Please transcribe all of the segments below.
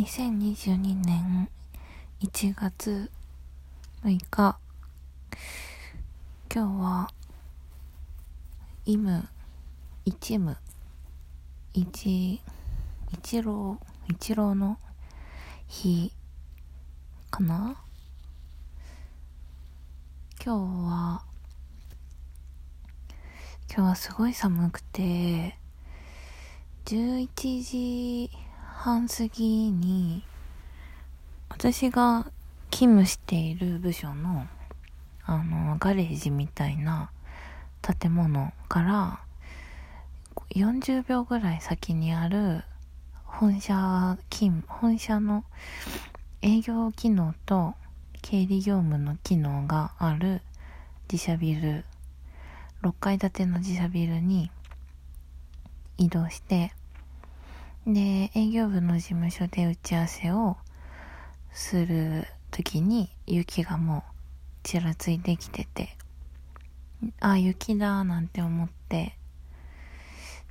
2022年1月6日。今日はイム一ム一一郎一郎の日かな。今日は今日はすごい寒くて11時半過ぎに私が勤務している部署のあのガレージみたいな建物から40秒ぐらい先にある本社勤本社の営業機能と経理業務の機能がある自社ビル6階建ての自社ビルに移動してで、営業部の事務所で打ち合わせをする時に雪がもうちらついてきてて、あ、雪だなんて思って、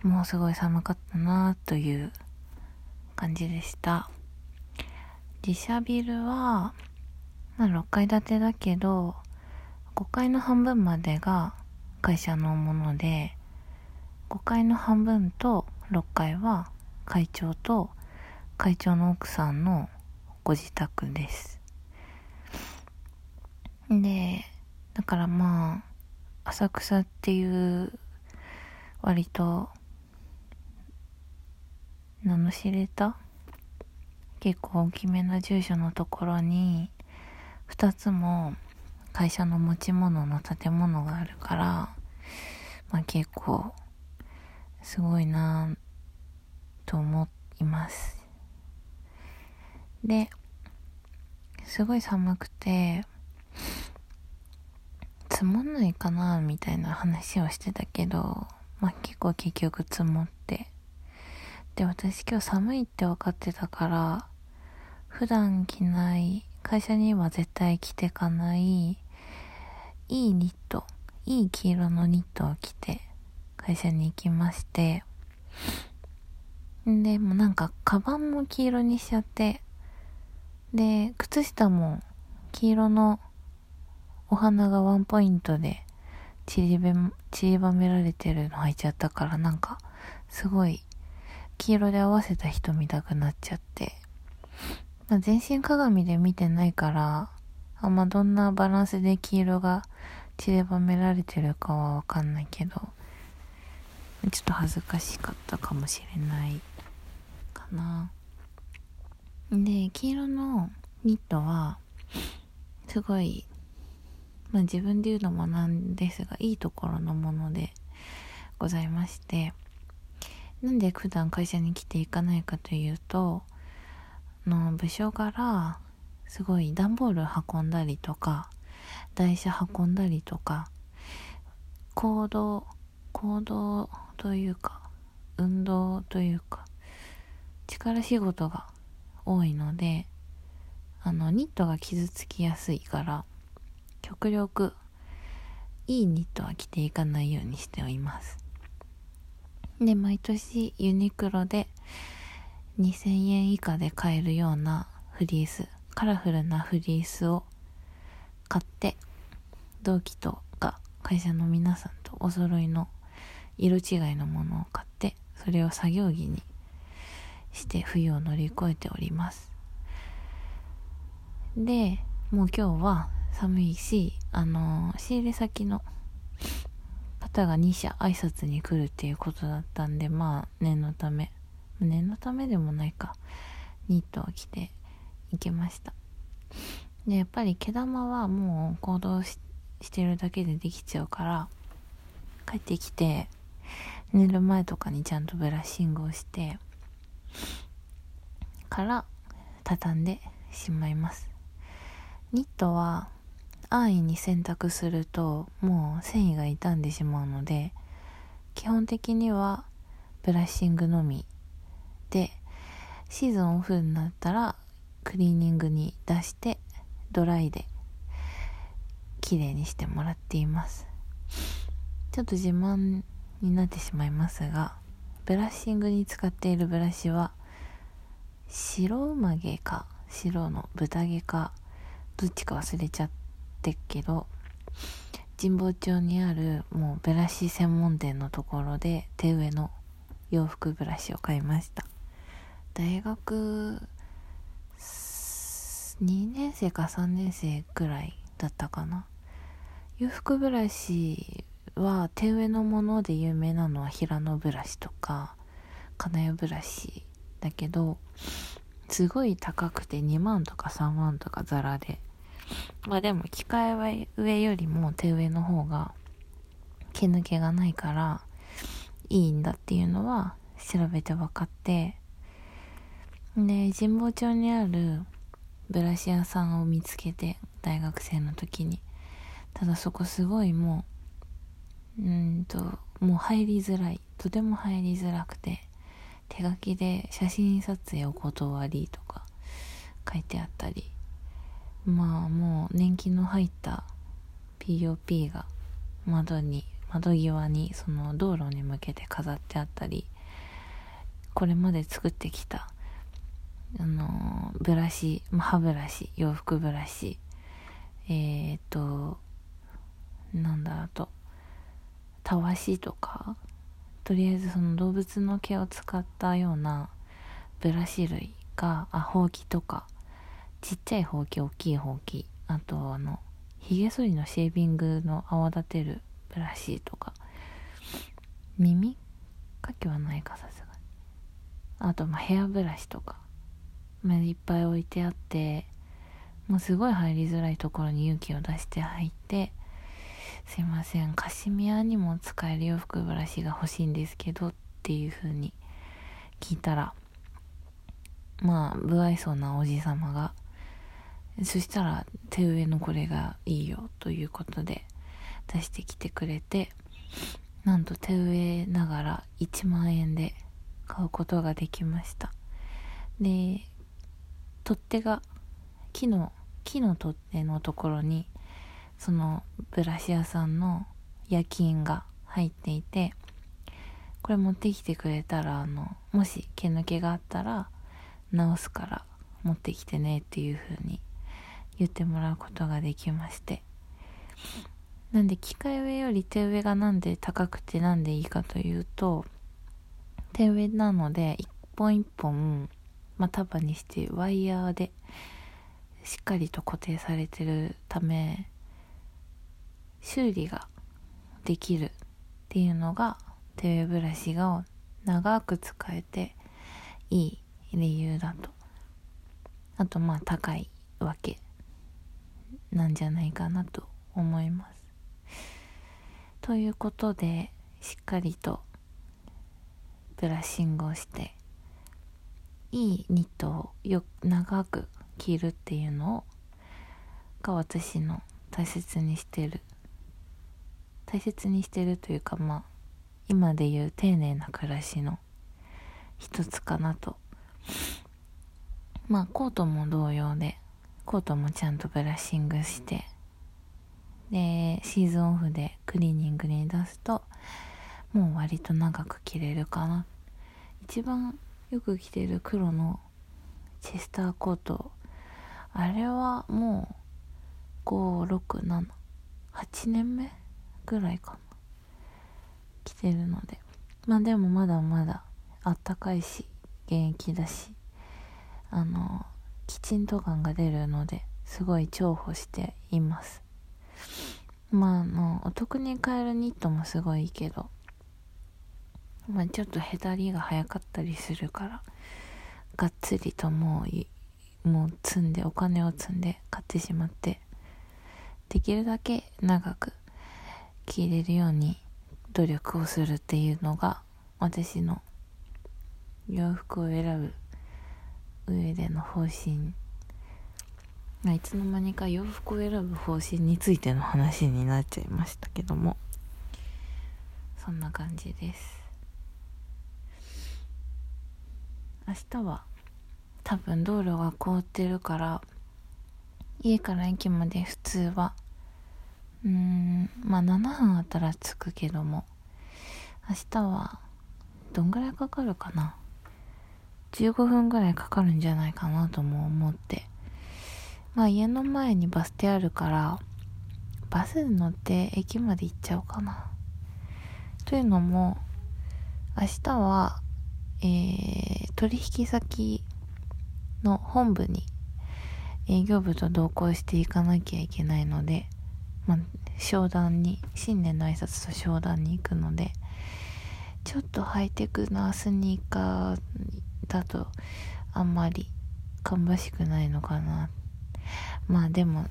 もうすごい寒かったなという感じでした。自社ビルは、まあ、6階建てだけど、5階の半分までが会社のもので、5階の半分と6階は会長と会長の奥さんのご自宅です。で、だからまあ、浅草っていう割と名の知れた結構大きめな住所のところに2つも会社の持ち物の建物があるからまあ結構すごいなと思います。で、すごい寒くて、積もんないかなみたいな話をしてたけど、まあ、結構結局積もって。で、私今日寒いって分かってたから、普段着ない、会社には絶対着てかない、いいニット、いい黄色のニットを着て、会社に行きまして、で、もなんか、カバンも黄色にしちゃって、で、靴下も黄色のお花がワンポイントで散りべ、散りばめられてるの履いちゃったから、なんか、すごい、黄色で合わせた人見たくなっちゃって、まあ、全身鏡で見てないから、あんまどんなバランスで黄色が散りばめられてるかはわかんないけど、ちょっと恥ずかしかったかもしれないかな。で、黄色のニットは、すごい、まあ自分で言うのもなんですが、いいところのものでございまして、なんで普段会社に来ていかないかというと、の部署柄、すごい段ボール運んだりとか、台車運んだりとか、行動、行動というか、運動というか、力仕事が多いので、あの、ニットが傷つきやすいから、極力、いいニットは着ていかないようにしております。で、毎年ユニクロで2000円以下で買えるようなフリース、カラフルなフリースを買って、同期とか会社の皆さんとお揃いの色違いのものを買ってそれを作業着にして冬を乗り越えております。でもう今日は寒いしあの仕入れ先の方が2社挨拶に来るっていうことだったんでまあ念のため念のためでもないか。ニットを着て行きました。でやっぱり毛玉はもう行動してるだけでできちゃうから帰ってきて寝る前とかにちゃんとブラッシングをしてから畳んでしまいます。ニットは安易に洗濯するともう繊維が傷んでしまうので基本的にはブラッシングのみでシーズンオフになったらクリーニングに出してドライで綺麗にしてもらっています。ちょっと自慢になってしまいますがブラッシングに使っているブラシは白馬毛か白の豚毛かどっちか忘れちゃってっけど神保町にあるもうブラシ専門店のところで手植えの洋服ブラシを買いました。大学2年生か3年生くらいだったかな。洋服ブラシは手植えのもので有名なのは平野ブラシとか金谷ブラシだけどすごい高くて2万とか3万とかザラで。まあでも機械植えよりも手植えの方が毛抜けがないからいいんだっていうのは調べて分かって。で神保町にあるブラシ屋さんを見つけて大学生の時に。ただそこすごいもううんともう入りづらい。とても入りづらくて手書きで写真撮影お断りとか書いてあったり。まあもう年季の入った POP が窓に窓際にその道路に向けて飾ってあったり。これまで作ってきたあのブラシ、歯ブラシ洋服ブラシ。えー、っとなんだあと。たわしとかとりあえずその動物の毛を使ったようなブラシ類があほうきとかちっちゃいほうき大きいほうきあとあのひげ剃りのシェービングの泡立てるブラシとか耳かきはないかさすがに。あとまあヘアブラシとかまあいっぱい置いてあってもうすごい入りづらいところに勇気を出して入ってすいません。カシミヤにも使える洋服ブラシが欲しいんですけどっていう風に聞いたらまあ不愛想なおじさまがそしたら手植えのこれがいいよということで出してきてくれてなんと手植えながら1万円で買うことができました。で取っ手が木の木の取っ手のところにそのブラシ屋さんの夜勤が入っていてこれ持ってきてくれたらあのもし毛抜けがあったら直すから持ってきてねっていう風に言ってもらうことができまして。なんで機械植えより手植えがなんで高くてなんでいいかというと手植えなので一本一本まあ、束にしてワイヤーでしっかりと固定されてるため修理ができるっていうのが手ブラシが長く使えていい理由だと。あとまあ高いわけなんじゃないかなと思います。ということでしっかりとブラッシングをしていいニットをよ長く着るっていうのが私の大切にしてる大切にしてるというかまあ今で言う丁寧な暮らしの一つかなと。まあコートも同様でコートもちゃんとブラッシングしてでシーズンオフでクリーニングに出すともう割と長く着れるかな。一番よく着てる黒のチェスターコート。あれはもう5678年目ぐらいかな。着てるので。まあでもまだまだあったかいし現役だしあのきちんと感が出るのですごい重宝しています。まああのお得に買えるニットもすごいいいけどまあ、ちょっとへたりが早かったりするからがっつりともうもう積んでお金を積んで買ってしまってできるだけ長く着れるように努力をするっていうのが私の洋服を選ぶ上での方針。いつの間にか洋服を選ぶ方針についての話になっちゃいましたけども。そんな感じです。明日は多分道路が凍ってるから家から駅まで普通はうーんまあ7分あったら着くけども明日はどんぐらいかかるかな？15分ぐらいかかるんじゃないかなとも思って。まあ家の前にバス停あるから、バスに乗って駅まで行っちゃおうかな。というのも、明日は、えー、取引先の本部に営業部と同行していかなきゃいけないので、まあ、商談に、新年の挨拶と商談に行くので、ちょっとハイテクなスニーカーだとあんまり芳しくないのかな。まあでも、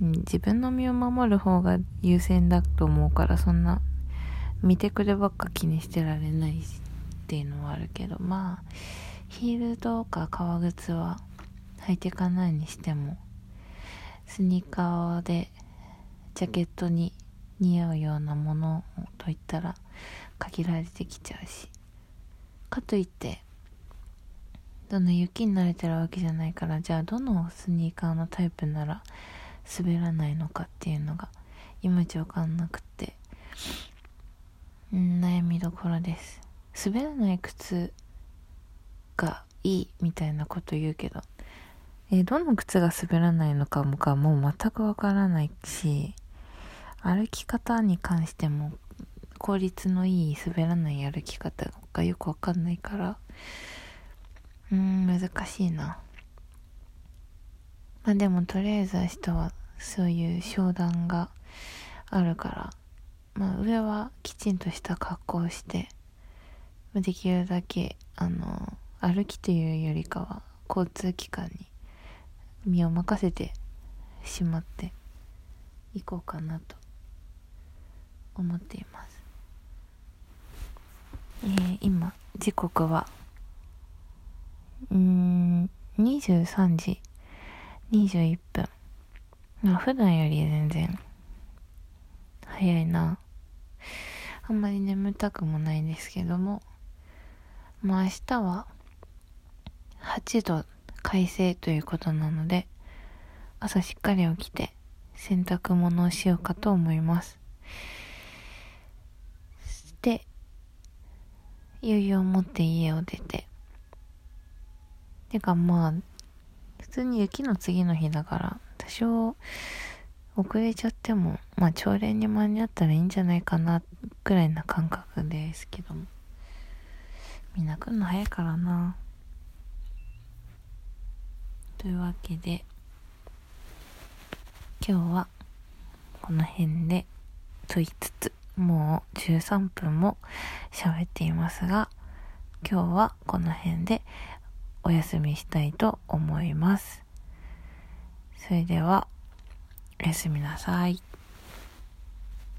自分の身を守る方が優先だと思うからそんな見てくればっか気にしてられないっていうのはあるけどまあヒールとか革靴は履いていかないにしてもスニーカーでジャケットに似合うようなものといったら限られてきちゃうし。かといってどの雪に慣れてるわけじゃないからじゃあどのスニーカーのタイプなら滑らないのかっていうのがいまいちわかんなくて悩みどころです。滑らない靴がいいみたいなこと言うけどえどの靴が滑らないのかもかもう全くわからないし歩き方に関しても効率のいい滑らない歩き方がよくわかんないから、うーん、難しいな。まあでもとりあえず明日はそういう商談があるから、まあ上はきちんとした格好をして、できるだけ、あの、歩きというよりかは交通機関に身を任せてしまっていこうかなと思っています。えー、今、時刻は、うん、23時21分。まあ、普段より全然、早いな。あんまり眠たくもないんですけども、まあ明日は、8度快晴ということなので、朝しっかり起きて、洗濯物をしようかと思います。で、余裕を持って家を出て。てかまあ、普通に雪の次の日だから、多少遅れちゃっても、まあ朝礼に間に合ったらいいんじゃないかな、くらいな感覚ですけども。みんな来るの早いからな。というわけで、今日はこの辺でと言いつつ、もう13分も喋っていますが、今日はこの辺でお休みしたいと思います。それでは、おやすみなさい。